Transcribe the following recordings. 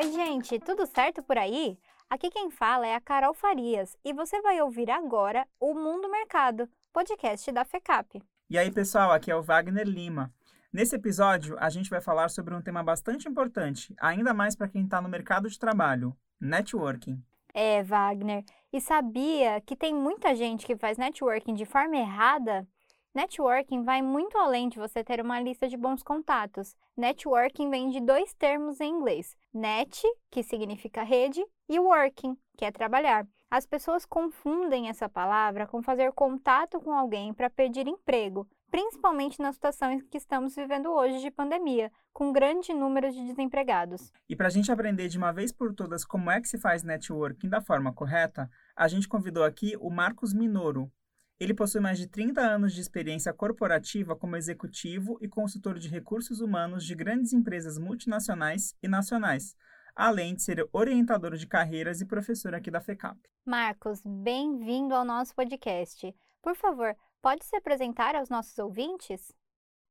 Oi, gente, tudo certo por aí? Aqui quem fala é a Carol Farias e você vai ouvir agora o Mundo Mercado, podcast da FECAP. E aí, pessoal, aqui é o Wagner Lima. Nesse episódio, a gente vai falar sobre um tema bastante importante, ainda mais para quem está no mercado de trabalho: networking. É, Wagner. E sabia que tem muita gente que faz networking de forma errada? Networking vai muito além de você ter uma lista de bons contatos. Networking vem de dois termos em inglês: net, que significa rede, e working, que é trabalhar. As pessoas confundem essa palavra com fazer contato com alguém para pedir emprego, principalmente na situação que estamos vivendo hoje de pandemia, com grande número de desempregados. E para a gente aprender de uma vez por todas como é que se faz networking da forma correta, a gente convidou aqui o Marcos Minoro. Ele possui mais de 30 anos de experiência corporativa como executivo e consultor de recursos humanos de grandes empresas multinacionais e nacionais, além de ser orientador de carreiras e professor aqui da FECAP. Marcos, bem-vindo ao nosso podcast. Por favor, pode se apresentar aos nossos ouvintes?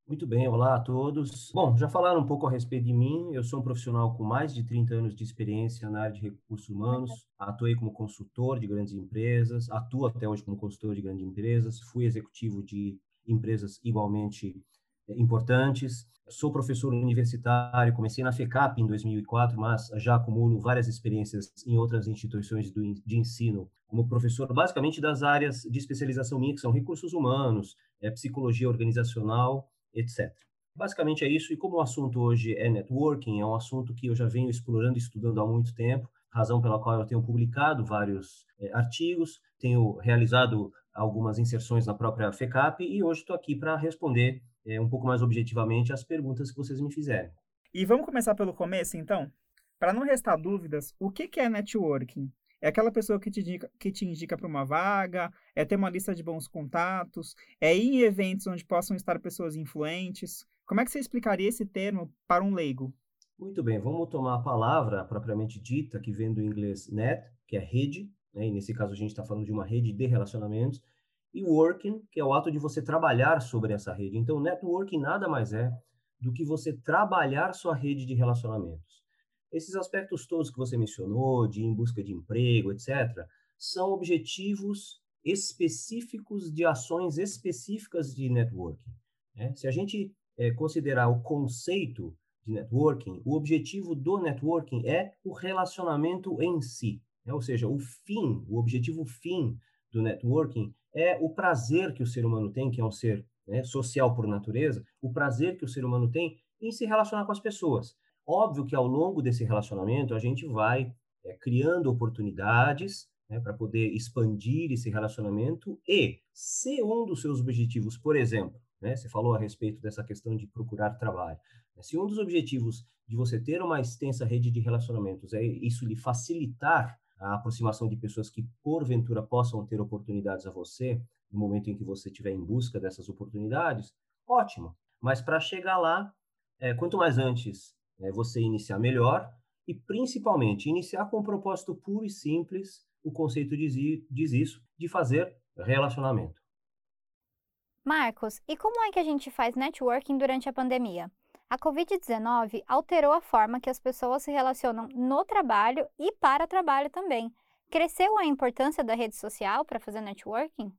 Muito bem, olá a todos. Bom, já falaram um pouco a respeito de mim. Eu sou um profissional com mais de 30 anos de experiência na área de recursos humanos. Atuei como consultor de grandes empresas, atuo até hoje como consultor de grandes empresas, fui executivo de empresas igualmente importantes. Sou professor universitário, comecei na FECAP em 2004, mas já acumulo várias experiências em outras instituições de ensino, como professor basicamente das áreas de especialização minha, que são recursos humanos, é, psicologia organizacional, etc. Basicamente é isso, e como o assunto hoje é networking, é um assunto que eu já venho explorando e estudando há muito tempo, razão pela qual eu tenho publicado vários é, artigos, tenho realizado algumas inserções na própria FECAP e hoje estou aqui para responder é, um pouco mais objetivamente as perguntas que vocês me fizerem. E vamos começar pelo começo, então? Para não restar dúvidas, o que é networking? É aquela pessoa que te indica, que te indica para uma vaga, é ter uma lista de bons contatos, é ir em eventos onde possam estar pessoas influentes. Como é que você explicaria esse termo para um leigo? Muito bem, vamos tomar a palavra propriamente dita, que vem do inglês net, que é rede, né? e nesse caso a gente está falando de uma rede de relacionamentos, e working, que é o ato de você trabalhar sobre essa rede. Então, networking nada mais é do que você trabalhar sua rede de relacionamentos. Esses aspectos todos que você mencionou, de em busca de emprego, etc., são objetivos específicos de ações específicas de networking. Né? Se a gente é, considerar o conceito de networking, o objetivo do networking é o relacionamento em si. Né? Ou seja, o fim, o objetivo fim do networking é o prazer que o ser humano tem, que é um ser né, social por natureza, o prazer que o ser humano tem em se relacionar com as pessoas. Óbvio que ao longo desse relacionamento a gente vai é, criando oportunidades né, para poder expandir esse relacionamento e se um dos seus objetivos, por exemplo, né, você falou a respeito dessa questão de procurar trabalho, né, se um dos objetivos de você ter uma extensa rede de relacionamentos é isso lhe facilitar a aproximação de pessoas que porventura possam ter oportunidades a você no momento em que você estiver em busca dessas oportunidades, ótimo. Mas para chegar lá, é, quanto mais antes é, você iniciar melhor e, principalmente, iniciar com um propósito puro e simples. O conceito diz, diz isso, de fazer relacionamento. Marcos, e como é que a gente faz networking durante a pandemia? A Covid-19 alterou a forma que as pessoas se relacionam no trabalho e para trabalho também. Cresceu a importância da rede social para fazer networking?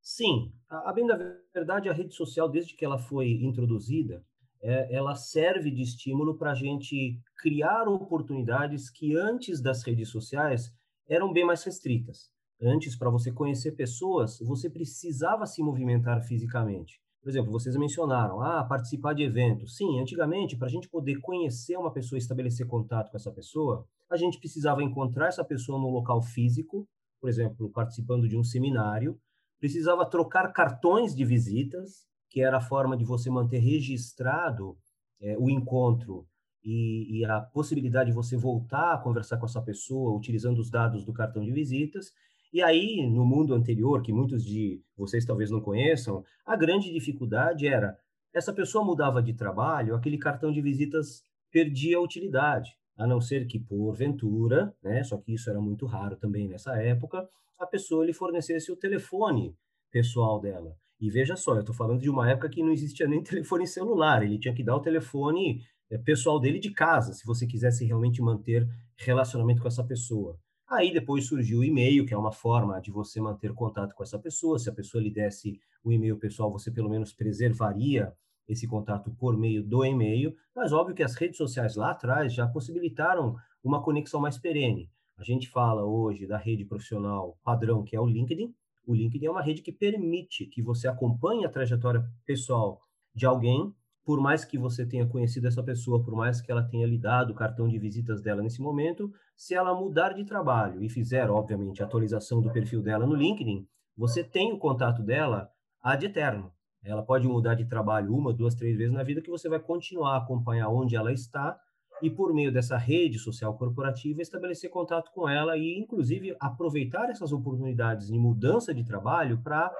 Sim, a, a bem da verdade, a rede social, desde que ela foi introduzida, é, ela serve de estímulo para a gente criar oportunidades que antes das redes sociais eram bem mais restritas. Antes, para você conhecer pessoas, você precisava se movimentar fisicamente. Por exemplo, vocês mencionaram, ah, participar de eventos. Sim, antigamente, para a gente poder conhecer uma pessoa estabelecer contato com essa pessoa, a gente precisava encontrar essa pessoa no local físico, por exemplo, participando de um seminário, precisava trocar cartões de visitas, que era a forma de você manter registrado é, o encontro e, e, a possibilidade de você voltar a conversar com essa pessoa utilizando os dados do cartão de visitas. E aí, no mundo anterior, que muitos de vocês talvez não conheçam, a grande dificuldade era essa pessoa mudava de trabalho, aquele cartão de visitas perdia a utilidade, a não ser que, porventura, né, só que isso era muito raro também nessa época, a pessoa lhe fornecesse o telefone pessoal dela. E veja só, eu estou falando de uma época que não existia nem telefone celular, ele tinha que dar o telefone é, pessoal dele de casa, se você quisesse realmente manter relacionamento com essa pessoa. Aí depois surgiu o e-mail, que é uma forma de você manter contato com essa pessoa. Se a pessoa lhe desse o e-mail pessoal, você pelo menos preservaria esse contato por meio do e-mail. Mas óbvio que as redes sociais lá atrás já possibilitaram uma conexão mais perene. A gente fala hoje da rede profissional padrão, que é o LinkedIn. O LinkedIn é uma rede que permite que você acompanhe a trajetória pessoal de alguém por mais que você tenha conhecido essa pessoa, por mais que ela tenha lhe dado o cartão de visitas dela nesse momento, se ela mudar de trabalho e fizer, obviamente, a atualização do perfil dela no LinkedIn, você tem o contato dela ad eterno. Ela pode mudar de trabalho uma, duas, três vezes na vida que você vai continuar a acompanhar onde ela está e por meio dessa rede social corporativa estabelecer contato com ela e inclusive aproveitar essas oportunidades de mudança de trabalho para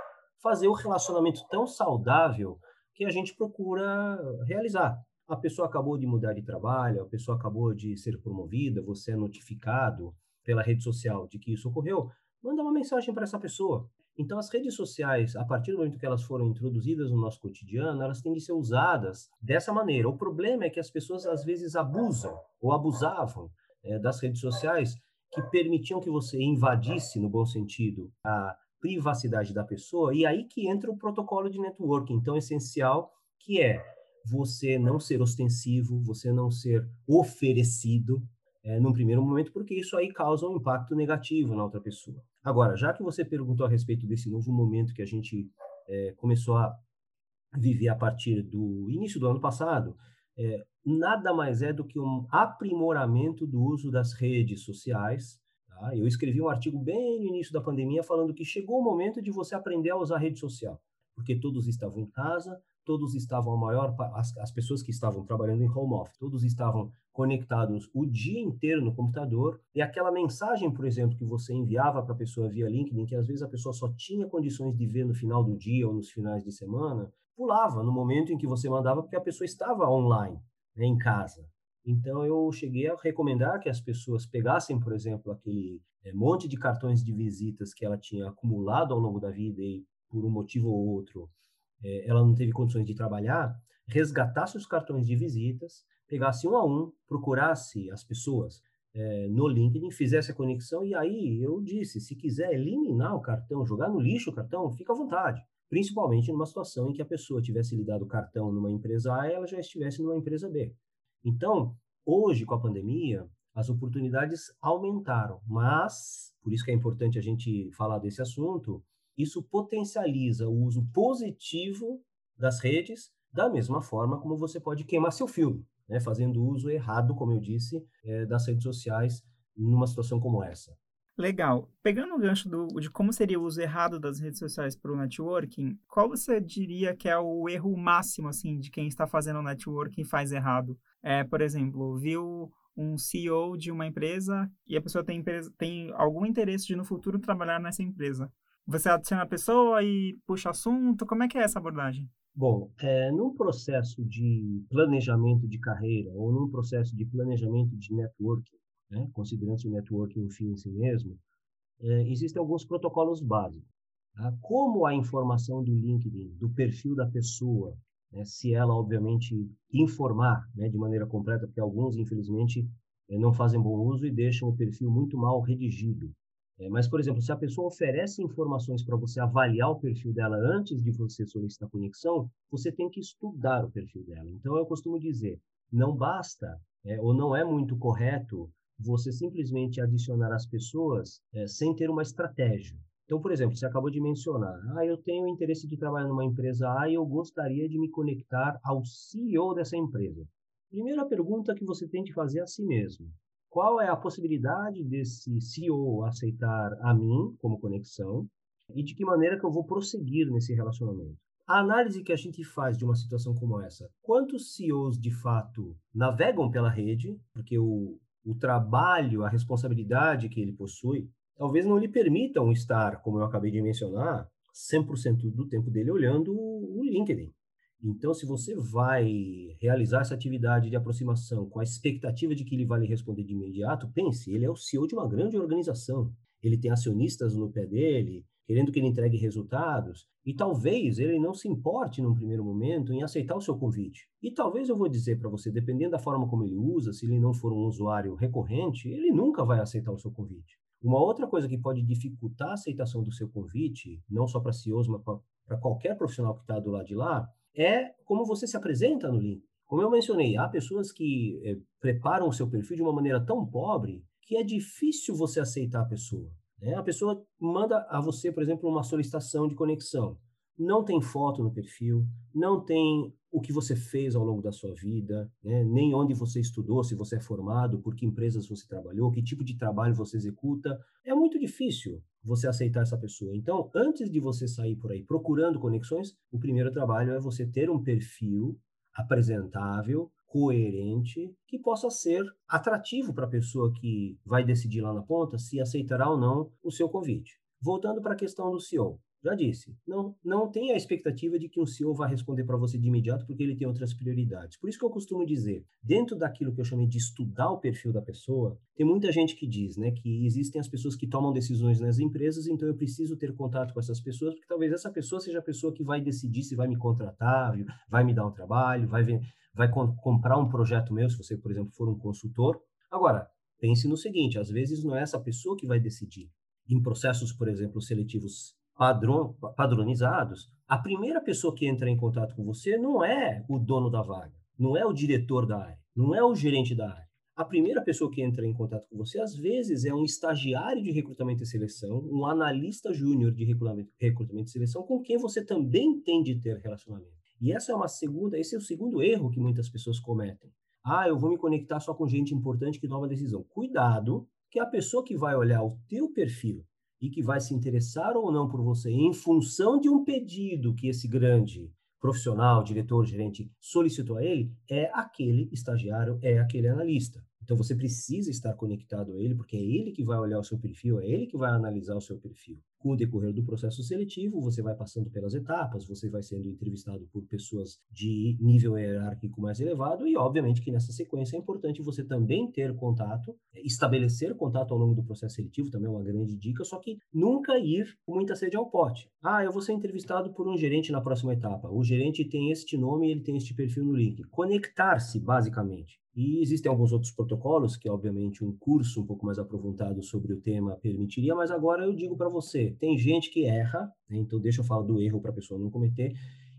fazer o relacionamento tão saudável que a gente procura realizar. A pessoa acabou de mudar de trabalho, a pessoa acabou de ser promovida, você é notificado pela rede social de que isso ocorreu, manda uma mensagem para essa pessoa. Então, as redes sociais, a partir do momento que elas foram introduzidas no nosso cotidiano, elas têm de ser usadas dessa maneira. O problema é que as pessoas, às vezes, abusam ou abusavam é, das redes sociais que permitiam que você invadisse, no bom sentido, a privacidade da pessoa, e aí que entra o protocolo de networking, tão essencial, que é você não ser ostensivo, você não ser oferecido é, num primeiro momento, porque isso aí causa um impacto negativo na outra pessoa. Agora, já que você perguntou a respeito desse novo momento que a gente é, começou a viver a partir do início do ano passado, é, nada mais é do que um aprimoramento do uso das redes sociais Tá? Eu escrevi um artigo bem no início da pandemia falando que chegou o momento de você aprender a usar rede social, porque todos estavam em casa, todos estavam a maior as, as pessoas que estavam trabalhando em home office, todos estavam conectados o dia inteiro no computador e aquela mensagem, por exemplo, que você enviava para a pessoa via LinkedIn, que às vezes a pessoa só tinha condições de ver no final do dia ou nos finais de semana, pulava no momento em que você mandava porque a pessoa estava online, né, em casa. Então, eu cheguei a recomendar que as pessoas pegassem, por exemplo, aquele é, monte de cartões de visitas que ela tinha acumulado ao longo da vida e, por um motivo ou outro, é, ela não teve condições de trabalhar, resgatasse os cartões de visitas, pegasse um a um, procurasse as pessoas é, no LinkedIn, fizesse a conexão e aí eu disse, se quiser eliminar o cartão, jogar no lixo o cartão, fica à vontade. Principalmente numa situação em que a pessoa tivesse lhe dado o cartão numa empresa A e ela já estivesse numa empresa B. Então, hoje, com a pandemia, as oportunidades aumentaram, mas, por isso que é importante a gente falar desse assunto, isso potencializa o uso positivo das redes, da mesma forma como você pode queimar seu filme, né, fazendo uso errado, como eu disse, é, das redes sociais numa situação como essa. Legal. Pegando o gancho do, de como seria o uso errado das redes sociais para o networking, qual você diria que é o erro máximo, assim, de quem está fazendo networking e faz errado? É, por exemplo, viu um CEO de uma empresa e a pessoa tem, tem algum interesse de no futuro trabalhar nessa empresa. Você adiciona a pessoa e puxa assunto, como é que é essa abordagem? Bom, é, num processo de planejamento de carreira ou num processo de planejamento de networking, né, considerando-se o networking um fim em si mesmo, é, existem alguns protocolos básicos. Tá? Como a informação do LinkedIn, do perfil da pessoa, né, se ela, obviamente, informar né, de maneira completa, porque alguns, infelizmente, é, não fazem bom uso e deixam o perfil muito mal redigido. É, mas, por exemplo, se a pessoa oferece informações para você avaliar o perfil dela antes de você solicitar conexão, você tem que estudar o perfil dela. Então, eu costumo dizer, não basta é, ou não é muito correto você simplesmente adicionar as pessoas é, sem ter uma estratégia. Então, por exemplo, você acabou de mencionar, ah, eu tenho interesse de trabalhar numa empresa A e eu gostaria de me conectar ao CEO dessa empresa. Primeira pergunta que você tem que fazer a si mesmo. Qual é a possibilidade desse CEO aceitar a mim como conexão e de que maneira que eu vou prosseguir nesse relacionamento? A análise que a gente faz de uma situação como essa, quantos CEOs de fato navegam pela rede, porque o, o trabalho, a responsabilidade que ele possui, talvez não lhe permitam estar, como eu acabei de mencionar, 100% do tempo dele olhando o LinkedIn. Então, se você vai realizar essa atividade de aproximação com a expectativa de que ele vai lhe responder de imediato, pense, ele é o CEO de uma grande organização. Ele tem acionistas no pé dele, querendo que ele entregue resultados, e talvez ele não se importe num primeiro momento em aceitar o seu convite. E talvez eu vou dizer para você, dependendo da forma como ele usa, se ele não for um usuário recorrente, ele nunca vai aceitar o seu convite. Uma outra coisa que pode dificultar a aceitação do seu convite, não só para CEOs, mas para qualquer profissional que está do lado de lá, é como você se apresenta no link. Como eu mencionei, há pessoas que é, preparam o seu perfil de uma maneira tão pobre que é difícil você aceitar a pessoa. Né? A pessoa manda a você, por exemplo, uma solicitação de conexão. Não tem foto no perfil, não tem o que você fez ao longo da sua vida, né? nem onde você estudou, se você é formado, por que empresas você trabalhou, que tipo de trabalho você executa. É muito difícil você aceitar essa pessoa. Então, antes de você sair por aí procurando conexões, o primeiro trabalho é você ter um perfil apresentável, coerente, que possa ser atrativo para a pessoa que vai decidir lá na ponta se aceitará ou não o seu convite. Voltando para a questão do CEO. Já disse, não, não tenha a expectativa de que um CEO vai responder para você de imediato porque ele tem outras prioridades. Por isso que eu costumo dizer, dentro daquilo que eu chamei de estudar o perfil da pessoa, tem muita gente que diz, né, que existem as pessoas que tomam decisões nas empresas, então eu preciso ter contato com essas pessoas, porque talvez essa pessoa seja a pessoa que vai decidir se vai me contratar, vai me dar um trabalho, vai, ver, vai comprar um projeto meu, se você, por exemplo, for um consultor. Agora, pense no seguinte, às vezes não é essa pessoa que vai decidir. Em processos, por exemplo, seletivos padron, padronizados, a primeira pessoa que entra em contato com você não é o dono da vaga, não é o diretor da área, não é o gerente da área. A primeira pessoa que entra em contato com você, às vezes, é um estagiário de recrutamento e seleção, um analista júnior de recrutamento, recrutamento e seleção, com quem você também tem de ter relacionamento. E essa é uma segunda, esse é o segundo erro que muitas pessoas cometem. Ah, eu vou me conectar só com gente importante que toma decisão. Cuidado, que a pessoa que vai olhar o teu perfil e que vai se interessar ou não por você em função de um pedido que esse grande profissional, diretor, gerente solicitou a ele, é aquele estagiário, é aquele analista. Então você precisa estar conectado a ele, porque é ele que vai olhar o seu perfil, é ele que vai analisar o seu perfil. Com o decorrer do processo seletivo, você vai passando pelas etapas, você vai sendo entrevistado por pessoas de nível hierárquico mais elevado e, obviamente, que nessa sequência é importante você também ter contato, estabelecer contato ao longo do processo seletivo, também é uma grande dica, só que nunca ir com muita sede ao pote. Ah, eu vou ser entrevistado por um gerente na próxima etapa. O gerente tem este nome ele tem este perfil no link. Conectar-se, basicamente. E existem alguns outros protocolos que, obviamente, um curso um pouco mais aprofundado sobre o tema permitiria, mas agora eu digo para você, tem gente que erra, né? então deixa eu falar do erro para a pessoa não cometer,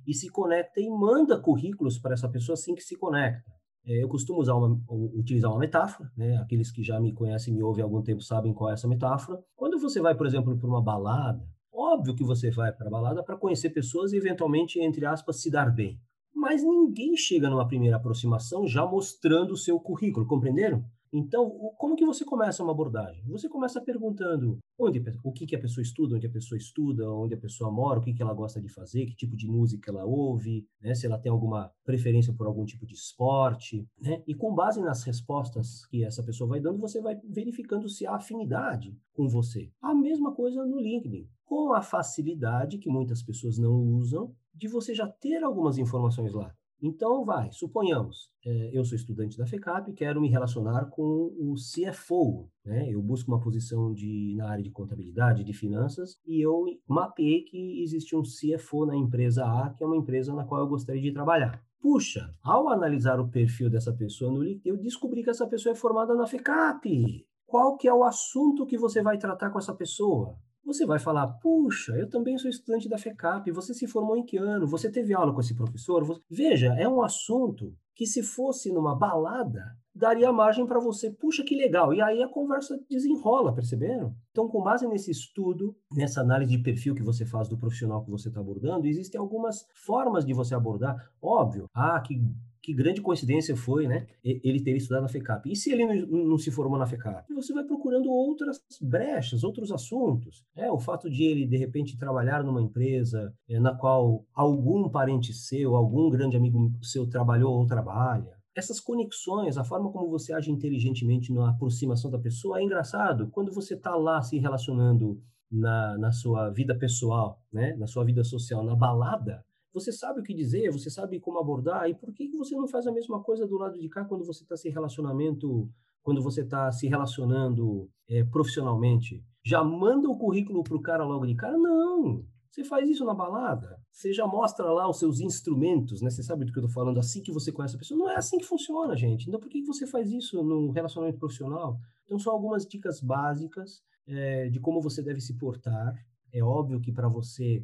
e se conecta e manda currículos para essa pessoa assim que se conecta. É, eu costumo usar uma, utilizar uma metáfora, né? aqueles que já me conhecem, me ouvem há algum tempo sabem qual é essa metáfora. Quando você vai, por exemplo, para uma balada, óbvio que você vai para a balada para conhecer pessoas e, eventualmente, entre aspas, se dar bem mas ninguém chega numa primeira aproximação já mostrando o seu currículo, compreenderam? Então, como que você começa uma abordagem? Você começa perguntando onde, o que, que a pessoa estuda, onde a pessoa estuda, onde a pessoa mora, o que, que ela gosta de fazer, que tipo de música ela ouve, né? se ela tem alguma preferência por algum tipo de esporte. Né? E com base nas respostas que essa pessoa vai dando, você vai verificando se há afinidade com você. A mesma coisa no LinkedIn. Com a facilidade que muitas pessoas não usam, de você já ter algumas informações lá. Então, vai, suponhamos, é, eu sou estudante da FECAP e quero me relacionar com o CFO, né? Eu busco uma posição de, na área de contabilidade, de finanças, e eu mapeei que existe um CFO na empresa A, que é uma empresa na qual eu gostaria de trabalhar. Puxa, ao analisar o perfil dessa pessoa no LinkedIn, eu descobri que essa pessoa é formada na FECAP. Qual que é o assunto que você vai tratar com essa pessoa? Você vai falar, puxa, eu também sou estudante da FECAP, você se formou em que ano? Você teve aula com esse professor? Veja, é um assunto que se fosse numa balada, daria margem para você, puxa, que legal. E aí a conversa desenrola, perceberam? Então, com base nesse estudo, nessa análise de perfil que você faz do profissional que você está abordando, existem algumas formas de você abordar. Óbvio, ah, que que grande coincidência foi, né? Ele ter estudado na FECAP. E se ele não, se formou na FECAP? Você vai procurando outras brechas, outros assuntos. É, o fato de ele, de repente, trabalhar numa empresa é, na qual algum parente seu, algum grande amigo seu trabalhou ou trabalha. Essas conexões, a forma como você age inteligentemente na aproximação da pessoa é engraçado. Quando você está lá se relacionando na, na sua vida pessoal, né? na sua vida social, na balada, você sabe o que dizer, você sabe como abordar, e por que, você não faz a mesma coisa do lado de cá quando você está se relacionamento, quando você está se relacionando é, profissionalmente? Já manda o currículo para o cara logo de cara? Não. Você faz isso na balada. Você já mostra lá os seus instrumentos, né? Você sabe do que eu estou falando, assim que você conhece a pessoa. Não é assim que funciona, gente. Então, por que você faz isso no relacionamento profissional? Então, são algumas dicas básicas é, de como você deve se portar. É óbvio que para você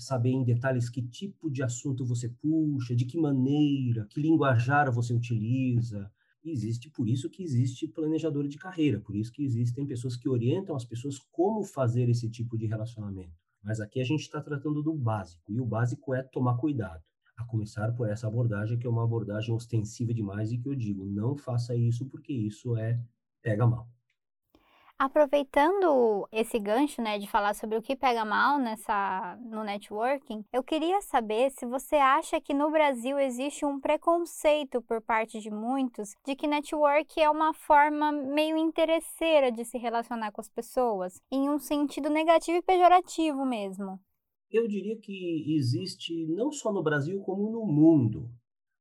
saber em detalhes que tipo de assunto você puxa, de que maneira, que linguajar você utiliza, existe por isso que existe planejador de carreira, por isso que existem pessoas que orientam as pessoas como fazer esse tipo de relacionamento. Mas aqui a gente está tratando do básico, e o básico é tomar cuidado. A começar por essa abordagem, que é uma abordagem ostensiva demais, e que eu digo, não faça isso, porque isso é pega mal. Aproveitando esse gancho, né, de falar sobre o que pega mal nessa no networking, eu queria saber se você acha que no Brasil existe um preconceito por parte de muitos de que network é uma forma meio interesseira de se relacionar com as pessoas, em um sentido negativo e pejorativo mesmo. Eu diria que existe não só no Brasil como no mundo.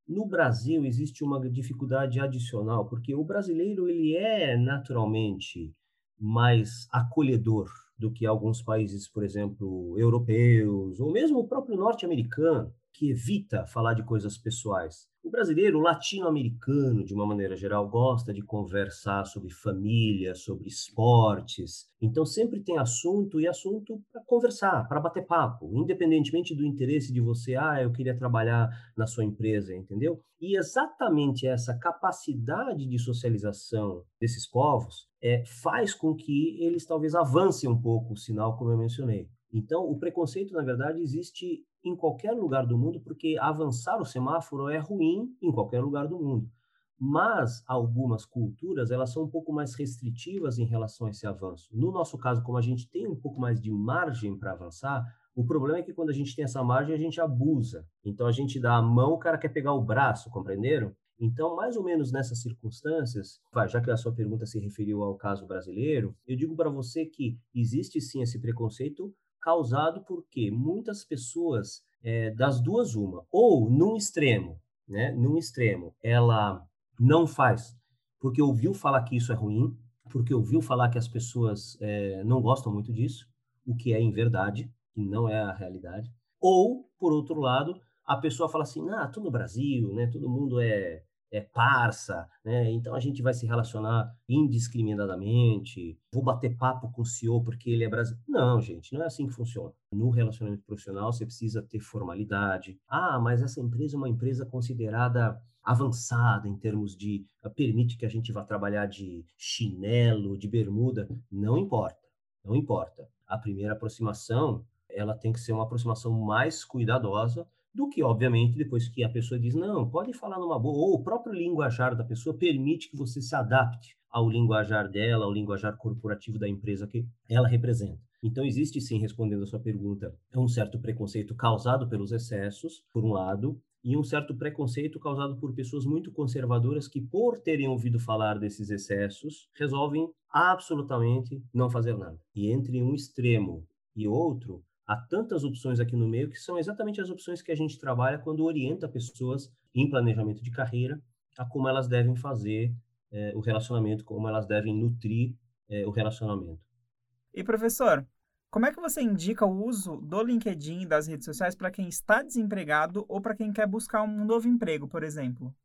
No Brasil existe uma dificuldade adicional, porque o brasileiro ele é naturalmente mais acolhedor do que alguns países, por exemplo, europeus, ou mesmo o próprio norte-americano, que evita falar de coisas pessoais. O brasileiro, o latino-americano, de uma maneira geral, gosta de conversar sobre família, sobre esportes. Então, sempre tem assunto e assunto para conversar, para bater papo, independentemente do interesse de você, ah, eu queria trabalhar na sua empresa, entendeu? E exatamente essa capacidade de socialização desses povos é, faz com que eles talvez avancem um pouco o sinal, como eu mencionei. Então, o preconceito, na verdade, existe em qualquer lugar do mundo, porque avançar o semáforo é ruim em qualquer lugar do mundo. Mas algumas culturas, elas são um pouco mais restritivas em relação a esse avanço. No nosso caso, como a gente tem um pouco mais de margem para avançar, o problema é que quando a gente tem essa margem, a gente abusa. Então a gente dá a mão, o cara quer pegar o braço, compreenderam? Então, mais ou menos nessas circunstâncias, já que a sua pergunta se referiu ao caso brasileiro, eu digo para você que existe sim esse preconceito, causado porque muitas pessoas, é, das duas uma, ou num extremo, né, num extremo, ela não faz porque ouviu falar que isso é ruim, porque ouviu falar que as pessoas é, não gostam muito disso, o que é em verdade, que não é a realidade, ou, por outro lado, a pessoa fala assim, ah, tô no Brasil, né, todo mundo é é parça, né? Então a gente vai se relacionar indiscriminadamente. Vou bater papo com o CEO porque ele é brasileiro. Não, gente, não é assim que funciona. No relacionamento profissional você precisa ter formalidade. Ah, mas essa empresa é uma empresa considerada avançada em termos de ah, permite que a gente vá trabalhar de chinelo, de bermuda. Não importa, não importa. A primeira aproximação ela tem que ser uma aproximação mais cuidadosa do que, obviamente, depois que a pessoa diz, não, pode falar numa boa, ou o próprio linguajar da pessoa permite que você se adapte ao linguajar dela, ao linguajar corporativo da empresa que ela representa. Então, existe sim, respondendo a sua pergunta, um certo preconceito causado pelos excessos, por um lado, e um certo preconceito causado por pessoas muito conservadoras que, por terem ouvido falar desses excessos, resolvem absolutamente não fazer nada. E entre um extremo e outro, há tantas opções aqui no meio que são exatamente as opções que a gente trabalha quando orienta pessoas em planejamento de carreira a como elas devem fazer é, o relacionamento, como elas devem nutrir é, o relacionamento. E professor, como é que você indica o uso do LinkedIn e das redes sociais para quem está desempregado ou para quem quer buscar um novo emprego, por exemplo?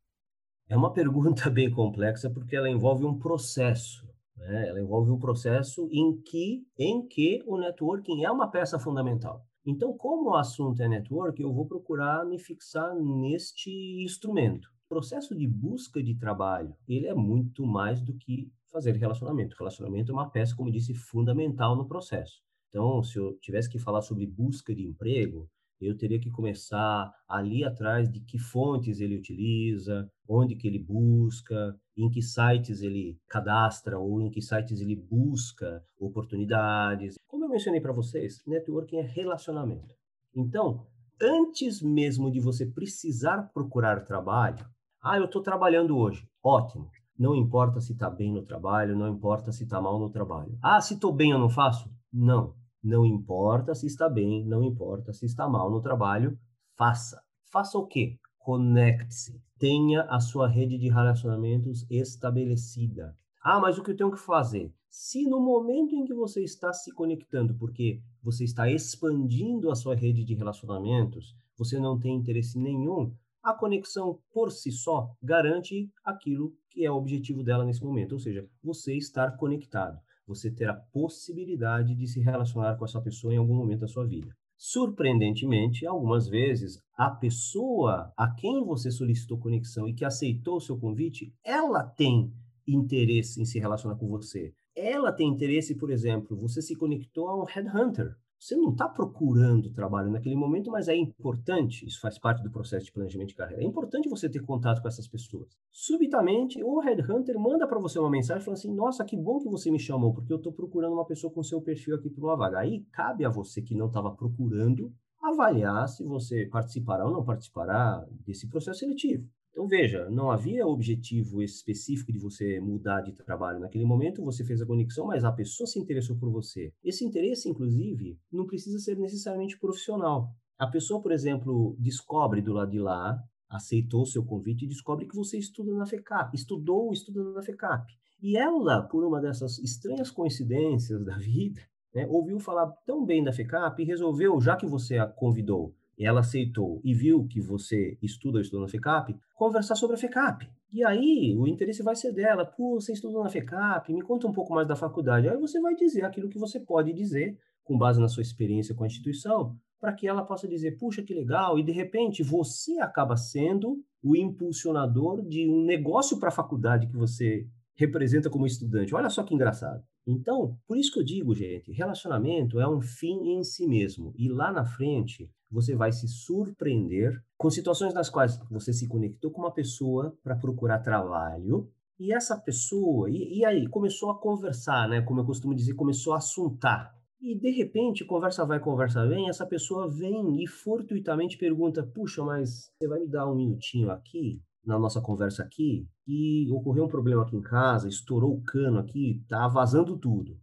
É uma pergunta bem complexa porque ela envolve um processo. Né? Ela envolve um processo em que, em que o networking é uma peça fundamental. Então, como o assunto é network, eu vou procurar me fixar neste instrumento. O processo de busca de trabalho, ele é muito mais do que fazer relacionamento. Relacionamento é uma peça, como disse, fundamental no processo. Então, se eu tivesse que falar sobre busca de emprego, eu teria que começar ali atrás de que fontes ele utiliza, onde que ele busca, em que sites ele cadastra ou em que sites ele busca oportunidades. Como eu mencionei para vocês, networking é relacionamento. Então, antes mesmo de você precisar procurar trabalho, ah, eu estou trabalhando hoje, ótimo. Não importa se está bem no trabalho, não importa se está mal no trabalho. Ah, se estou bem eu não faço? Não. Não importa se está bem, não importa se está mal no trabalho, faça. Faça o quê? Conecte-se. Tenha a sua rede de relacionamentos estabelecida. Ah, mas o que eu tenho que fazer? Se no momento em que você está se conectando, porque você está expandindo a sua rede de relacionamentos, você não tem interesse nenhum, a conexão por si só garante aquilo que é o objetivo dela nesse momento, ou seja, você estar conectado, você ter a possibilidade de se relacionar com essa pessoa em algum momento da sua vida. Surpreendentemente, algumas vezes, a pessoa a quem você solicitou conexão e que aceitou o seu convite, ela tem interesse em se relacionar com você. Ela tem interesse, por exemplo, você se conectou a um headhunter. Você não está procurando trabalho naquele momento, mas é importante, isso faz parte do processo de planejamento de carreira, é importante você ter contato com essas pessoas. Subitamente, o Headhunter manda para você uma mensagem falando assim: Nossa, que bom que você me chamou, porque eu estou procurando uma pessoa com seu perfil aqui para uma vaga. Aí cabe a você que não estava procurando avaliar se você participará ou não participará desse processo seletivo. Então, veja, não havia objetivo específico de você mudar de trabalho. Naquele momento, você fez a conexão, mas a pessoa se interessou por você. Esse interesse, inclusive, não precisa ser necessariamente profissional. A pessoa, por exemplo, descobre do lado de lá, aceitou seu convite e descobre que você estuda na FECAP, estudou ou estuda na FECAP. E ela, por uma dessas estranhas coincidências da vida, né, ouviu falar tão bem da FECAP e resolveu, já que você a convidou ela aceitou e viu que você estuda ou estudou na FECAP, conversar sobre a FECAP. E aí o interesse vai ser dela. Pô, você estudou na FECAP, me conta um pouco mais da faculdade. Aí você vai dizer aquilo que você pode dizer, com base na sua experiência com a instituição, para que ela possa dizer, puxa, que legal, e de repente você acaba sendo o impulsionador de um negócio para a faculdade que você representa como estudante. Olha só que engraçado. Então, por isso que eu digo, gente, relacionamento é um fim em si mesmo. E lá na frente, você vai se surpreender com situações nas quais você se conectou com uma pessoa para procurar trabalho e essa pessoa, e, e, aí, começou a conversar, né? Como eu costumo dizer, começou a assuntar. E de repente, conversa vai, conversa vem, essa pessoa vem e fortuitamente pergunta: Puxa, mas você vai me dar um minutinho aqui? na nossa conversa aqui e ocorreu um problema aqui em casa, estourou o cano aqui, tá vazando tudo.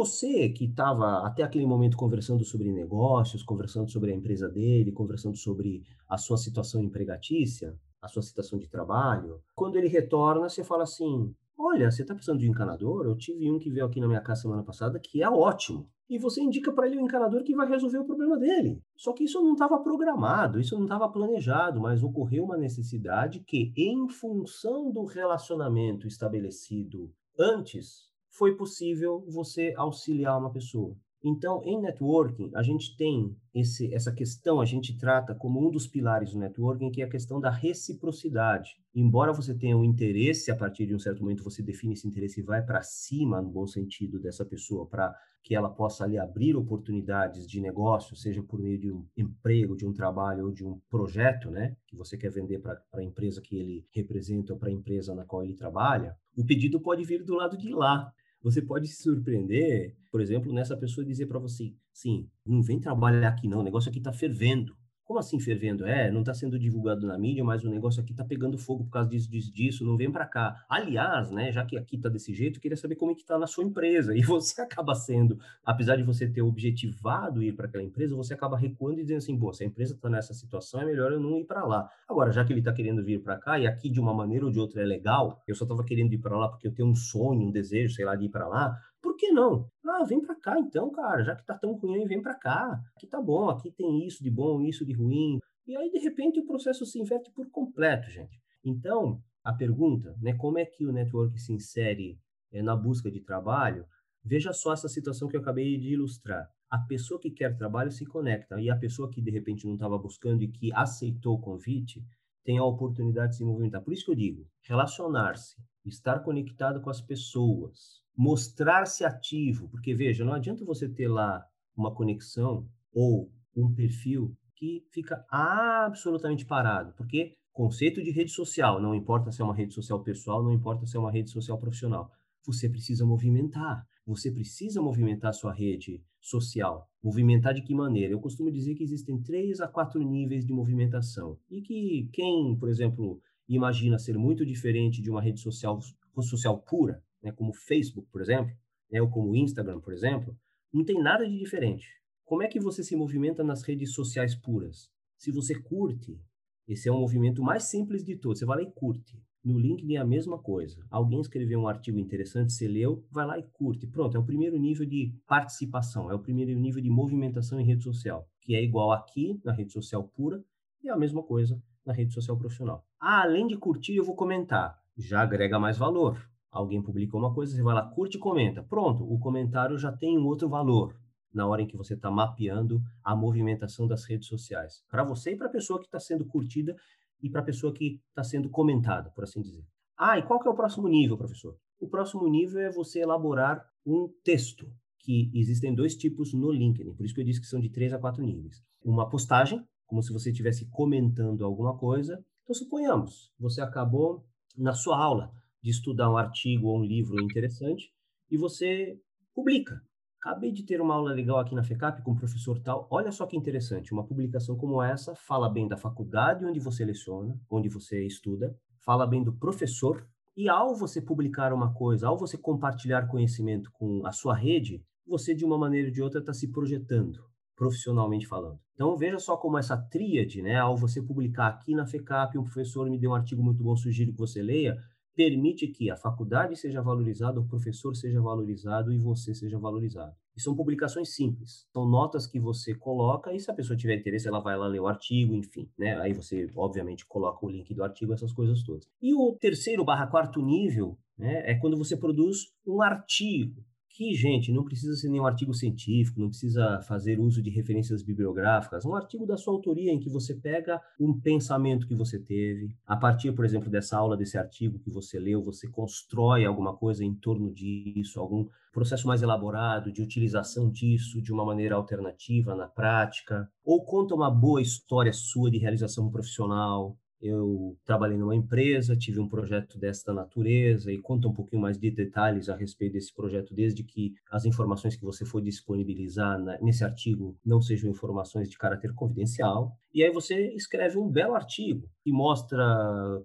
Você que estava até aquele momento conversando sobre negócios, conversando sobre a empresa dele, conversando sobre a sua situação empregatícia, a sua situação de trabalho, quando ele retorna, você fala assim: Olha, você está precisando de um encanador? Eu tive um que veio aqui na minha casa semana passada que é ótimo e você indica para ele o encanador que vai resolver o problema dele. Só que isso não estava programado, isso não estava planejado, mas ocorreu uma necessidade que, em função do relacionamento estabelecido antes, foi possível você auxiliar uma pessoa. Então, em networking, a gente tem esse, essa questão, a gente trata como um dos pilares do networking, que é a questão da reciprocidade. Embora você tenha um interesse, a partir de um certo momento você define esse interesse e vai para cima, no bom sentido, dessa pessoa, para que ela possa ali abrir oportunidades de negócio, seja por meio de um emprego, de um trabalho ou de um projeto, né, que você quer vender para a empresa que ele representa ou para a empresa na qual ele trabalha, o pedido pode vir do lado de lá você pode se surpreender, por exemplo, nessa pessoa dizer para você, sim, não vem trabalhar aqui não, o negócio aqui está fervendo. Como assim fervendo? É, não está sendo divulgado na mídia, mas o negócio aqui está pegando fogo por causa disso, disso, disso, não vem para cá. Aliás, né, já que aqui está desse jeito, eu queria saber como é que está na sua empresa. E você acaba sendo, apesar de você ter objetivado ir para aquela empresa, você acaba recuando e dizendo assim, pô, se a empresa está nessa situação, é melhor eu não ir para lá. Agora, já que ele está querendo vir para cá, e aqui de uma maneira ou de outra é legal, eu só estava querendo ir para lá porque eu tenho um sonho, um desejo, sei lá, de ir para lá, por que não? Ah, vem para cá então, cara, já que tá tão ruim, vem para cá. Aqui tá bom, aqui tem isso de bom, isso de ruim. E aí, de repente, o processo se inverte por completo, gente. Então, a pergunta, né, como é que o network se insere é, na busca de trabalho? Veja só essa situação que eu acabei de ilustrar. A pessoa que quer trabalho se conecta e a pessoa que de repente não estava buscando e que aceitou o convite tem a oportunidade de se movimentar. Por isso que eu digo, relacionar-se, estar conectado com as pessoas, mostrar-se ativo, porque veja, não adianta você ter lá uma conexão ou um perfil que fica absolutamente parado, porque conceito de rede social, não importa se é uma rede social pessoal, não importa se é uma rede social profissional, você precisa movimentar, você precisa movimentar a sua rede social. Movimentar de que maneira? Eu costumo dizer que existem três a quatro níveis de movimentação e que quem, por exemplo, imagina ser muito diferente de uma rede social, social pura, né, como Facebook, por exemplo, né, ou como Instagram, por exemplo, não tem nada de diferente. Como é que você se movimenta nas redes sociais puras? Se você curte, esse é o movimento mais simples de todos. Você vai lá e curte. No LinkedIn é a mesma coisa. Alguém escreveu um artigo interessante, você leu, vai lá e curte. Pronto, é o primeiro nível de participação, é o primeiro nível de movimentação em rede social, que é igual aqui na rede social pura e é a mesma coisa na rede social profissional. Ah, além de curtir, eu vou comentar. Já agrega mais valor. Alguém publicou uma coisa, você vai lá, curte e comenta. Pronto, o comentário já tem um outro valor na hora em que você está mapeando a movimentação das redes sociais. Para você e para a pessoa que está sendo curtida e para a pessoa que está sendo comentada, por assim dizer. Ah, e qual que é o próximo nível, professor? O próximo nível é você elaborar um texto, que existem dois tipos no LinkedIn, por isso que eu disse que são de três a quatro níveis. Uma postagem, como se você estivesse comentando alguma coisa. Então, suponhamos, você acabou na sua aula de estudar um artigo ou um livro interessante e você publica Acabei de ter uma aula legal aqui na FECAP com o professor tal. Olha só que interessante, uma publicação como essa fala bem da faculdade onde você leciona, onde você estuda, fala bem do professor. E ao você publicar uma coisa, ao você compartilhar conhecimento com a sua rede, você de uma maneira ou de outra está se projetando, profissionalmente falando. Então veja só como essa tríade, né? Ao você publicar aqui na FECAP, um professor me deu um artigo muito bom, sugiro que você leia permite que a faculdade seja valorizada, o professor seja valorizado e você seja valorizado. E são publicações simples, são notas que você coloca e se a pessoa tiver interesse, ela vai lá ler o artigo, enfim, né? Aí você, obviamente, coloca o link do artigo, essas coisas todas. E o terceiro barra quarto nível, né, é quando você produz um artigo que, gente, não precisa ser nenhum artigo científico, não precisa fazer uso de referências bibliográficas. Um artigo da sua autoria em que você pega um pensamento que você teve, a partir, por exemplo, dessa aula, desse artigo que você leu, você constrói alguma coisa em torno disso, algum processo mais elaborado de utilização disso de uma maneira alternativa na prática, ou conta uma boa história sua de realização profissional, eu trabalhei numa empresa, tive um projeto desta natureza e conta um pouquinho mais de detalhes a respeito desse projeto, desde que as informações que você for disponibilizar nesse artigo não sejam informações de caráter confidencial. E aí você escreve um belo artigo que mostra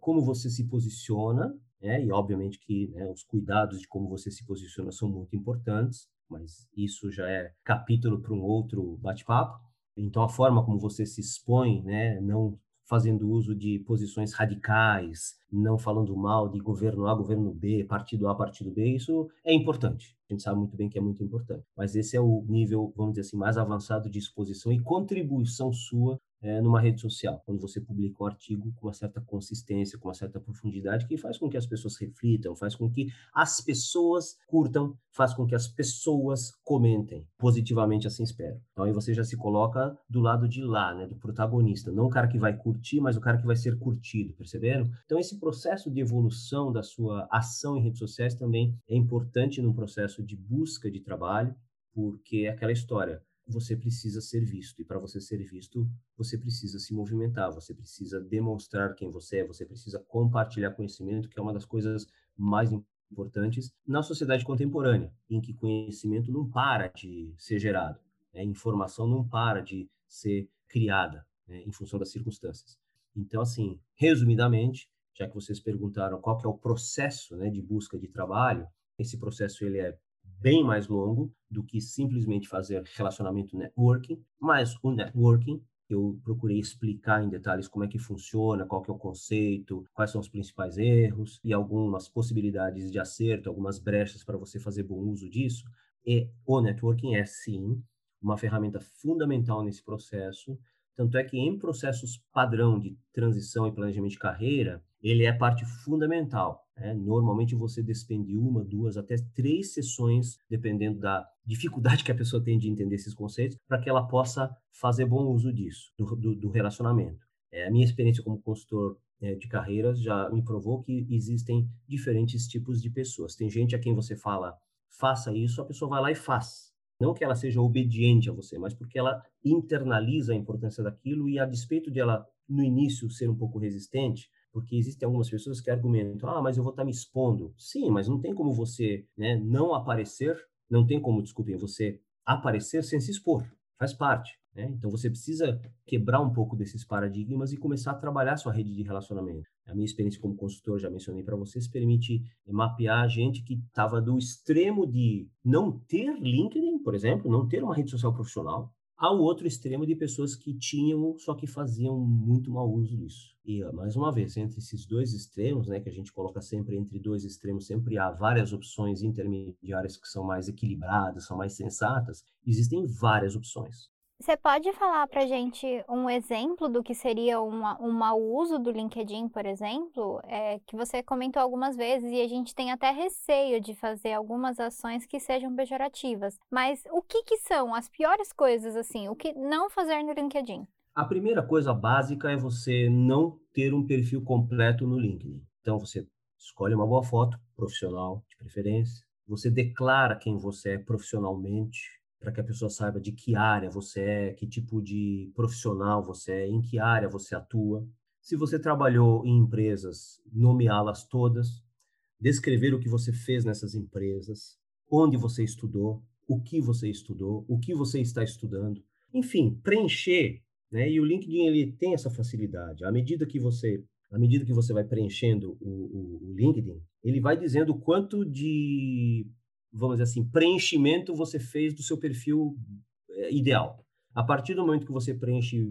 como você se posiciona, né? e obviamente que né, os cuidados de como você se posiciona são muito importantes, mas isso já é capítulo para um outro bate-papo. Então, a forma como você se expõe, né, não fazendo uso de posições radicais, não falando mal de governo A, governo B, partido A, partido B, isso é importante. A gente sabe muito bem que é muito importante. Mas esse é o nível, vamos dizer assim, mais avançado de exposição e contribuição sua é, numa rede social, quando você publica um artigo com uma certa consistência, com uma certa profundidade, que faz com que as pessoas reflitam, faz com que as pessoas curtam, faz com que as pessoas comentem positivamente, assim espero. Então aí você já se coloca do lado de lá, né, do protagonista, não o cara que vai curtir, mas o cara que vai ser curtido, perceberam? Então esse processo de evolução da sua ação em redes sociais também é importante num processo de busca de trabalho, porque é aquela história, você precisa ser visto. E para você ser visto, você precisa se movimentar, você precisa demonstrar quem você é, você precisa compartilhar conhecimento, que é uma das coisas mais importantes na sociedade contemporânea, em que conhecimento não para de ser gerado, né? informação não para de ser criada né? em função das circunstâncias. Então, assim, resumidamente, já que vocês perguntaram qual que é o processo né, de busca de trabalho, esse processo ele é bem mais longo do que simplesmente fazer relacionamento networking, mas o networking eu procurei explicar em detalhes como é que funciona, qual que é o conceito, quais são os principais erros e algumas possibilidades de acerto, algumas brechas para você fazer bom uso disso. E o networking é sim uma ferramenta fundamental nesse processo, tanto é que em processos padrão de transição e planejamento de carreira, ele é parte fundamental. Né? Normalmente você despende uma, duas, até três sessões, dependendo da dificuldade que a pessoa tem de entender esses conceitos, para que ela possa fazer bom uso disso, do, do, do relacionamento. É, a minha experiência como consultor é, de carreiras já me provou que existem diferentes tipos de pessoas. Tem gente a quem você fala, faça isso, a pessoa vai lá e faz. Não que ela seja obediente a você, mas porque ela internaliza a importância daquilo e, a despeito de ela, no início, ser um pouco resistente, porque existem algumas pessoas que argumentam, ah, mas eu vou estar tá me expondo. Sim, mas não tem como você né, não aparecer, não tem como, desculpem, você aparecer sem se expor. Faz parte. Né? Então você precisa quebrar um pouco desses paradigmas e começar a trabalhar sua rede de relacionamento. A minha experiência como consultor, já mencionei para vocês, permite mapear gente que estava do extremo de não ter LinkedIn, por exemplo, não ter uma rede social profissional, ao outro extremo de pessoas que tinham, só que faziam muito mau uso disso. E, mais uma vez, entre esses dois extremos, né, que a gente coloca sempre entre dois extremos, sempre há várias opções intermediárias que são mais equilibradas, são mais sensatas, existem várias opções. Você pode falar para gente um exemplo do que seria uma, um mau uso do LinkedIn, por exemplo? É, que você comentou algumas vezes e a gente tem até receio de fazer algumas ações que sejam pejorativas. Mas o que, que são as piores coisas, assim? O que não fazer no LinkedIn? A primeira coisa básica é você não ter um perfil completo no LinkedIn. Então, você escolhe uma boa foto, profissional, de preferência. Você declara quem você é profissionalmente, para que a pessoa saiba de que área você é, que tipo de profissional você é, em que área você atua. Se você trabalhou em empresas, nomeá-las todas, descrever o que você fez nessas empresas, onde você estudou, o que você estudou, o que você está estudando. Enfim, preencher, né? E o LinkedIn ele tem essa facilidade. À medida que você, à medida que você vai preenchendo o, o, o LinkedIn, ele vai dizendo quanto de vamos dizer assim, preenchimento você fez do seu perfil eh, ideal. A partir do momento que você preenche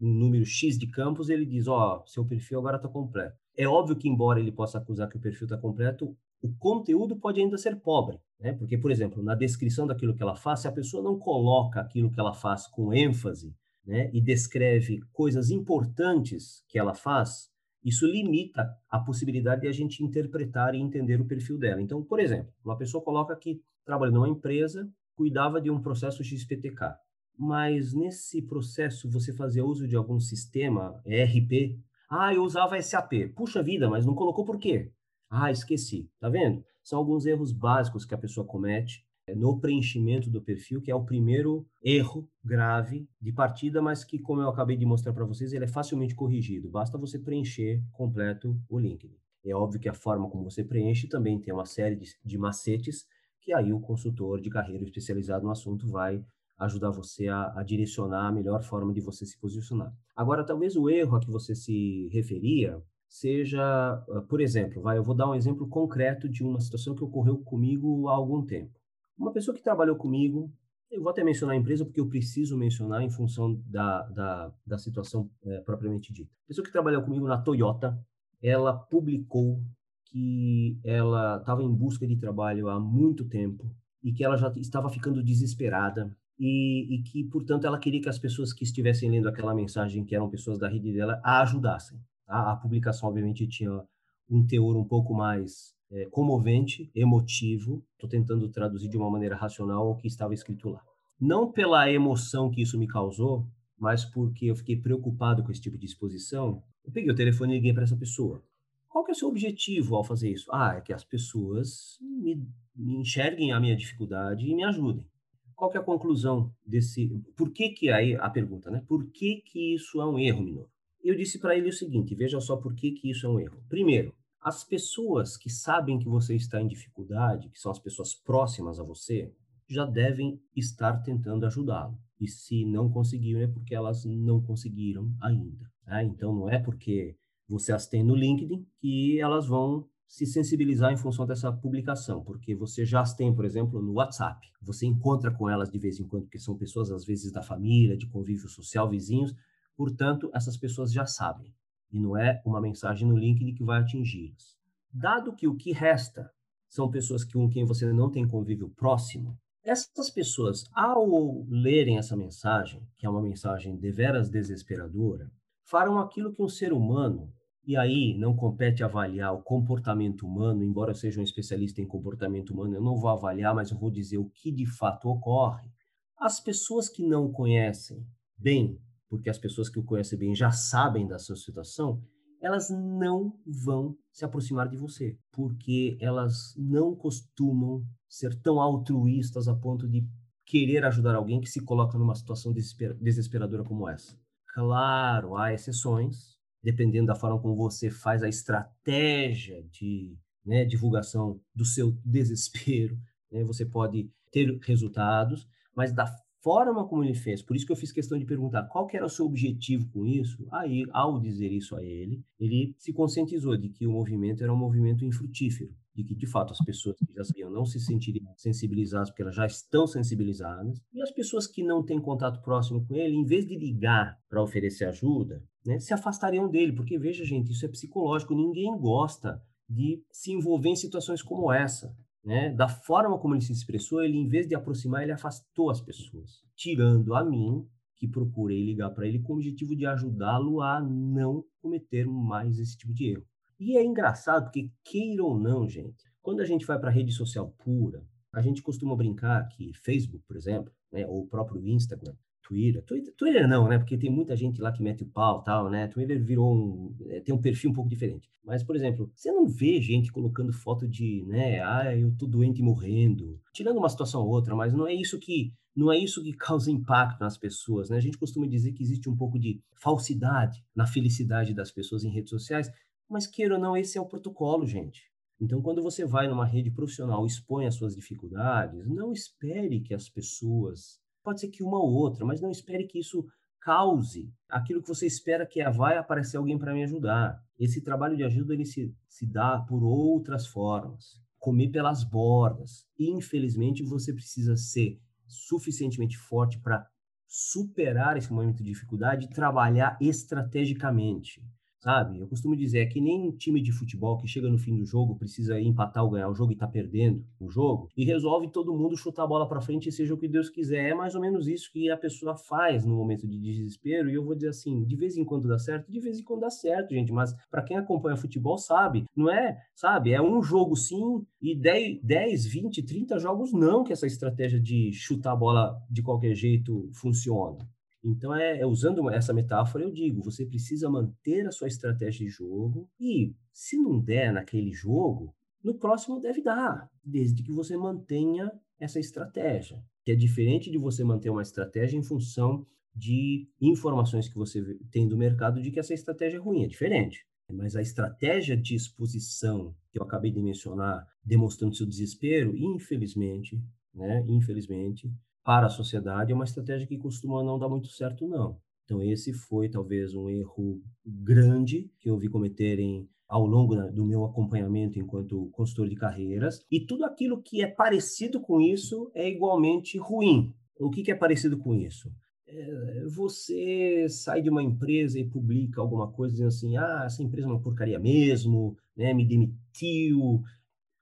um número X de campos, ele diz, ó, oh, seu perfil agora está completo. É óbvio que, embora ele possa acusar que o perfil está completo, o conteúdo pode ainda ser pobre, né? Porque, por exemplo, na descrição daquilo que ela faz, se a pessoa não coloca aquilo que ela faz com ênfase, né, e descreve coisas importantes que ela faz, isso limita a possibilidade de a gente interpretar e entender o perfil dela. Então, por exemplo, uma pessoa coloca que trabalha numa empresa, cuidava de um processo XPTK, mas nesse processo você fazia uso de algum sistema ERP? Ah, eu usava SAP. Puxa vida, mas não colocou por quê? Ah, esqueci. Tá vendo? São alguns erros básicos que a pessoa comete no preenchimento do perfil, que é o primeiro erro grave de partida, mas que, como eu acabei de mostrar para vocês, ele é facilmente corrigido. Basta você preencher completo o LinkedIn. É óbvio que a forma como você preenche também tem uma série de, de macetes que aí o consultor de carreira especializado no assunto vai ajudar você a, a, direcionar a melhor forma de você se posicionar. Agora, talvez o erro a que você se referia seja, ah, por exemplo, vai, eu vou dar um exemplo concreto de uma situação que ocorreu comigo há algum tempo. Uma pessoa que trabalhou comigo, eu vou até mencionar a empresa porque eu preciso mencionar em função da, da, da situação é, propriamente dita. A pessoa que trabalhou comigo na Toyota, ela publicou que ela estava em busca de trabalho há muito tempo e que ela já estava ficando desesperada e, e, que, portanto, ela queria que as pessoas que estivessem lendo aquela mensagem, que eram pessoas da rede dela, a ajudassem. Tá? A publicação, obviamente, tinha um teor um pouco mais é, comovente, emotivo. Estou tentando traduzir de uma maneira racional o que estava escrito lá. Não pela emoção que isso me causou, mas porque eu fiquei preocupado com esse tipo de exposição. Eu peguei o telefone e liguei para essa pessoa. Qual que é o seu objetivo ao fazer isso? Ah, é que as pessoas me, me enxerguem a minha dificuldade e me ajudem. Qual é a conclusão desse? Por que que aí a pergunta, né? Por que que isso é um erro, Minor? Eu disse para ele o seguinte, veja só por que que isso é um erro. Primeiro, as pessoas que sabem que você está em dificuldade, que são as pessoas próximas a você, já devem estar tentando ajudá-lo. E se não conseguiram, é porque elas não conseguiram ainda. Né? Então, não é porque você as tem no LinkedIn que elas vão se sensibilizar em função dessa publicação, porque você já as tem, por exemplo, no WhatsApp. Você encontra com elas de vez em quando, porque são pessoas, às vezes, da família, de convívio social, vizinhos. Portanto, essas pessoas já sabem e não é uma mensagem no LinkedIn que vai atingi-las. Dado que o que resta são pessoas com quem você não tem convívio próximo, essas pessoas, ao lerem essa mensagem, que é uma mensagem deveras desesperadora, farão aquilo que um ser humano, e aí não compete avaliar o comportamento humano, embora eu seja um especialista em comportamento humano, eu não vou avaliar, mas eu vou dizer o que de fato ocorre. As pessoas que não conhecem bem porque as pessoas que o conhecem bem já sabem da sua situação, elas não vão se aproximar de você, porque elas não costumam ser tão altruístas a ponto de querer ajudar alguém que se coloca numa situação desesperadora como essa. Claro, há exceções, dependendo da forma como você faz a estratégia de né, divulgação do seu desespero, né, você pode ter resultados, mas da forma como ele fez, por isso que eu fiz questão de perguntar qual que era o seu objetivo com isso, aí, ao dizer isso a ele, ele se conscientizou de que o movimento era um movimento infrutífero, de que, de fato, as pessoas que já sabiam não se sentiriam sensibilizadas, porque elas já estão sensibilizadas, e as pessoas que não têm contato próximo com ele, em vez de ligar para oferecer ajuda, né, se afastariam dele, porque, veja, gente, isso é psicológico, ninguém gosta de se envolver em situações como essa. Né? Da forma como ele se expressou, ele, em vez de aproximar, ele afastou as pessoas, tirando a mim, que procurei ligar para ele com o objetivo de ajudá-lo a não cometer mais esse tipo de erro. E é engraçado porque, queira ou não, gente, quando a gente vai para rede social pura, a gente costuma brincar que Facebook, por exemplo, né, ou o próprio Instagram, Twitter, Twitter, não, né, porque tem muita gente lá que mete o pau tal, né, Twitter virou um, é, tem um perfil um pouco diferente. Mas, por exemplo, você não vê gente colocando foto de, né, ah, eu tô doente morrendo, tirando uma situação ou outra, mas não é isso que não é isso que causa impacto nas pessoas, né? A gente costuma dizer que existe um pouco de falsidade na felicidade das pessoas em redes sociais, mas queira ou não, esse é o protocolo, gente. Então, quando você vai numa rede profissional expõe as suas dificuldades, não espere que as pessoas, pode ser que uma ou outra, mas não espere que isso cause aquilo que você espera que é, vai aparecer alguém para me ajudar. Esse trabalho de ajuda ele se, se dá por outras formas, comer pelas bordas. Infelizmente, você precisa ser suficientemente forte para superar esse momento de dificuldade e trabalhar estrategicamente sabe? Eu costumo dizer, é que nem um time de futebol que chega no fim do jogo, precisa empatar ou ganhar o jogo e tá perdendo o jogo, e resolve todo mundo chutar a bola para frente e seja o que Deus quiser. É mais ou menos isso que a pessoa faz no momento de desespero, e eu vou dizer assim, de vez em quando dá certo, de vez em quando dá certo, gente, mas para quem acompanha futebol sabe, não é, sabe, é um jogo sim e 10, 10, 20, 30 jogos não que essa estratégia de chutar a bola de qualquer jeito funciona. Então, é, é, usando essa metáfora, eu digo: você precisa manter a sua estratégia de jogo e, se não der naquele jogo, no próximo deve dar, desde que você mantenha essa estratégia. Que é diferente de você manter uma estratégia em função de informações que você tem do mercado de que essa estratégia é ruim, é diferente. Mas a estratégia de exposição que eu acabei de mencionar, demonstrando seu desespero, infelizmente, né, infelizmente, para a sociedade é uma estratégia que costuma não dar muito certo, não. Então, esse foi talvez um erro grande que eu vi cometerem ao longo do meu acompanhamento enquanto consultor de carreiras. E tudo aquilo que é parecido com isso é igualmente ruim. O que, é parecido com isso? É, você sai de uma empresa e publica alguma coisa dizendo assim: ah, essa empresa é uma porcaria mesmo, né, me demitiu.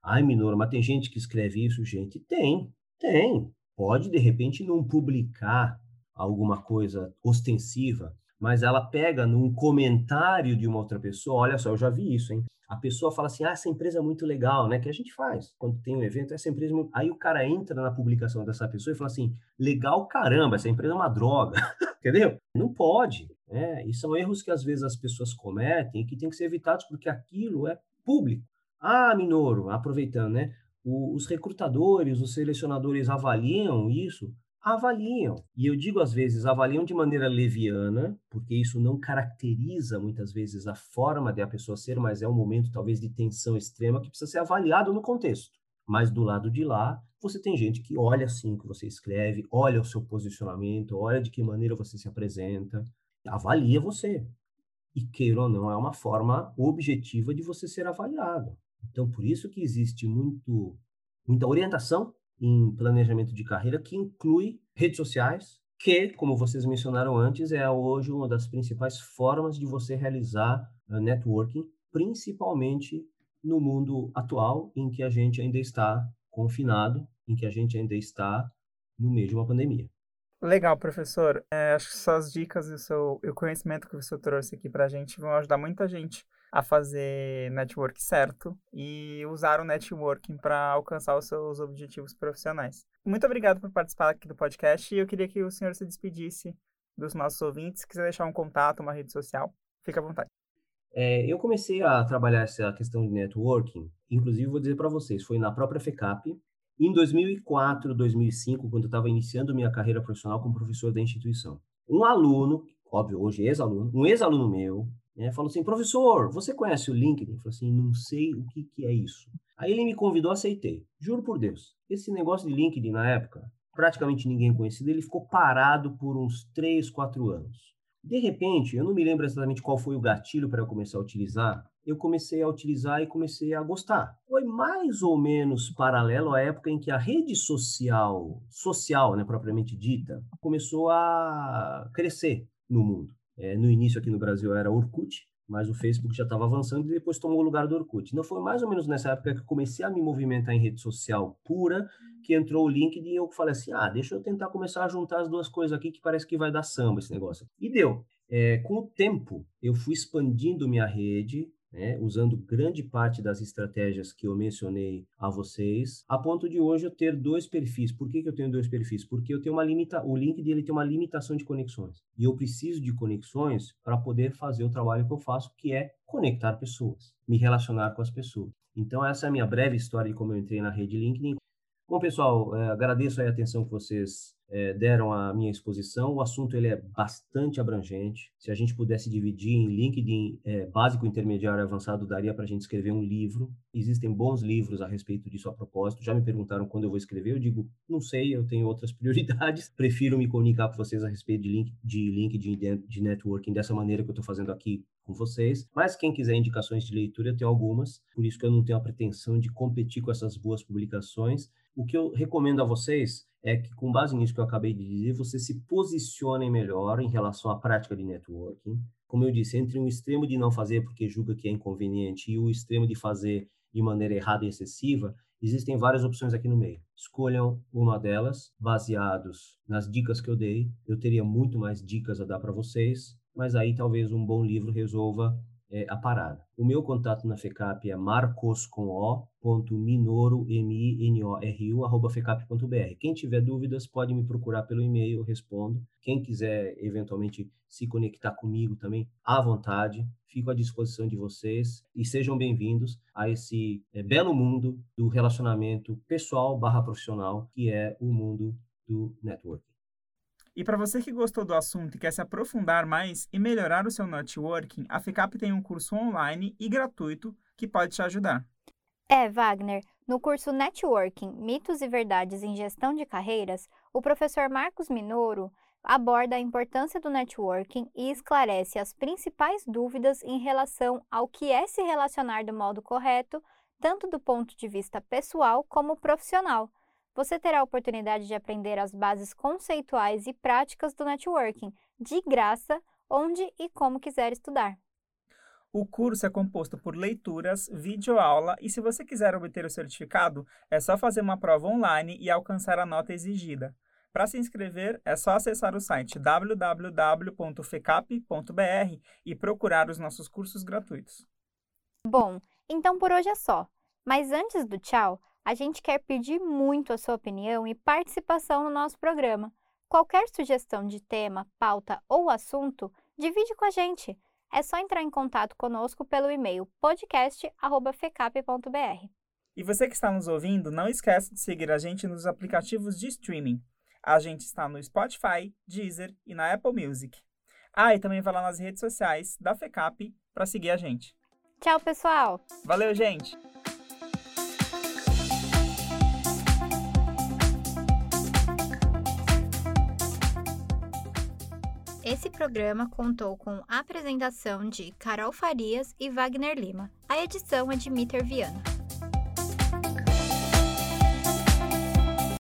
Ai, Minoro, mas tem gente que escreve isso, gente? Tem, tem pode de repente não publicar alguma coisa ostensiva, mas ela pega num comentário de uma outra pessoa, olha só, eu já vi isso, hein? A pessoa fala assim: "Ah, essa empresa é muito legal, né?" Que a gente faz quando tem um evento, essa empresa, é aí o cara entra na publicação dessa pessoa e fala assim: "Legal caramba, essa empresa é uma droga". Entendeu? Não pode, né? E são erros que às vezes as pessoas cometem e que tem que ser evitados porque aquilo é público. Ah, Minoro, aproveitando, né? O, os recrutadores, os selecionadores avaliam isso? Avaliam. E eu digo às vezes, avaliam de maneira leviana, porque isso não caracteriza muitas vezes a forma de a pessoa ser, mas é um momento talvez de tensão extrema que precisa ser avaliado no contexto. Mas do lado de lá, você tem gente que olha assim o que você escreve, olha o seu posicionamento, olha de que maneira você se apresenta, avalia você. E queira ou não, é uma forma objetiva de você ser avaliado. Então, por isso que existe muito, muita orientação em planejamento de carreira que inclui redes sociais, que, como vocês mencionaram antes, é hoje uma das principais formas de você realizar uh, networking, principalmente no mundo atual em que a gente ainda está confinado, em que a gente ainda está no meio de uma pandemia. Legal, professor. É, acho que suas dicas e o, seu, o conhecimento que você trouxe aqui para a gente vão ajudar muita gente a fazer network certo e usar o networking para alcançar os seus objetivos profissionais. Muito obrigado por participar aqui do podcast e eu queria que o senhor se despedisse dos nossos ouvintes. Se quiser deixar um contato, uma rede social, fique à vontade. É, eu comecei a trabalhar essa questão de networking, inclusive vou dizer para vocês, foi na própria FECAP, em 2004, 2005, quando eu estava iniciando minha carreira profissional como professor da instituição. Um aluno, óbvio, hoje ex-aluno, um ex-aluno meu, né, falou assim, professor, você conhece o LinkedIn? Eu falei assim, não sei o que, que é isso. Aí ele me convidou, aceitei. Juro por Deus, esse negócio de LinkedIn na época, praticamente ninguém conhecido, ele ficou parado por uns 3, 4 anos. De repente, eu não me lembro exatamente qual foi o gatilho para eu começar a utilizar, eu comecei a utilizar e comecei a gostar. Foi mais ou menos paralelo à época em que a rede social, social, né, propriamente dita, começou a crescer no mundo. É, no início aqui no Brasil era Orkut, mas o Facebook já estava avançando e depois tomou o lugar do Orkut. Então foi mais ou menos nessa época que eu comecei a me movimentar em rede social pura, que entrou o LinkedIn e eu falei assim, ah, deixa eu tentar começar a juntar as duas coisas aqui que parece que vai dar samba esse negócio. E deu. É, com o tempo, eu fui expandindo minha rede, né, usando grande parte das estratégias que eu mencionei a vocês, a ponto de hoje eu ter dois perfis. Por que, que eu tenho dois perfis? Porque eu tenho uma limita, o LinkedIn ele tem uma limitação de conexões. E eu preciso de conexões para poder fazer o trabalho que eu faço, que é conectar pessoas, me relacionar com as pessoas. Então essa é a minha breve história de como eu entrei na rede LinkedIn. Bom, pessoal, é, agradeço a atenção que vocês é, deram à minha exposição. O assunto ele é bastante abrangente. Se a gente pudesse dividir em LinkedIn é, básico, intermediário e avançado, daria para a gente escrever um livro. Existem bons livros a respeito disso a propósito. Já me perguntaram quando eu vou escrever. Eu digo, não sei, eu tenho outras prioridades. Prefiro me comunicar com vocês a respeito de, link, de LinkedIn, de, de networking, dessa maneira que eu estou fazendo aqui com vocês. Mas quem quiser indicações de leitura, eu tenho algumas. Por isso que eu não tenho a pretensão de competir com essas boas publicações. O que eu recomendo a vocês é que, com base nisso que eu acabei de dizer, você se posicione melhor em relação à prática de networking. Como eu disse, entre um extremo de não fazer porque julga que é inconveniente e o extremo de fazer de maneira errada e excessiva, existem várias opções aqui no meio. Escolham uma delas, baseados nas dicas que eu dei. Eu teria muito mais dicas a dar para vocês, mas aí talvez um bom livro resolva é, a parada. O meu contato na FECAP é marcos.minoro, M-I-N-O-R-U, arroba fecap.br. Quem tiver dúvidas pode me procurar pelo e-mail, eu respondo. Quem quiser eventualmente se conectar comigo também, à vontade, fico à disposição de vocês e sejam bem-vindos a esse é, belo mundo do relacionamento pessoal barra profissional, que é o mundo do networking. E para você que gostou do assunto e quer se aprofundar mais e melhorar o seu networking, a FICAP tem um curso online e gratuito que pode te ajudar. É, Wagner. No curso Networking, Mitos e Verdades em Gestão de Carreiras, o professor Marcos Minoro aborda a importância do networking e esclarece as principais dúvidas em relação ao que é se relacionar do modo correto, tanto do ponto de vista pessoal como profissional você terá a oportunidade de aprender as bases conceituais e práticas do networking, de graça, onde e como quiser estudar. O curso é composto por leituras, videoaula e se você quiser obter o certificado, é só fazer uma prova online e alcançar a nota exigida. Para se inscrever, é só acessar o site www.fecap.br e procurar os nossos cursos gratuitos. Bom, então por hoje é só. Mas antes do tchau, a gente quer pedir muito a sua opinião e participação no nosso programa. Qualquer sugestão de tema, pauta ou assunto, divide com a gente. É só entrar em contato conosco pelo e-mail podcast@fecap.br. E você que está nos ouvindo, não esqueça de seguir a gente nos aplicativos de streaming. A gente está no Spotify, Deezer e na Apple Music. Ah, e também vai lá nas redes sociais da FECAP para seguir a gente. Tchau, pessoal! Valeu, gente! Esse programa contou com apresentação de Carol Farias e Wagner Lima. A edição é de Mitter Viana.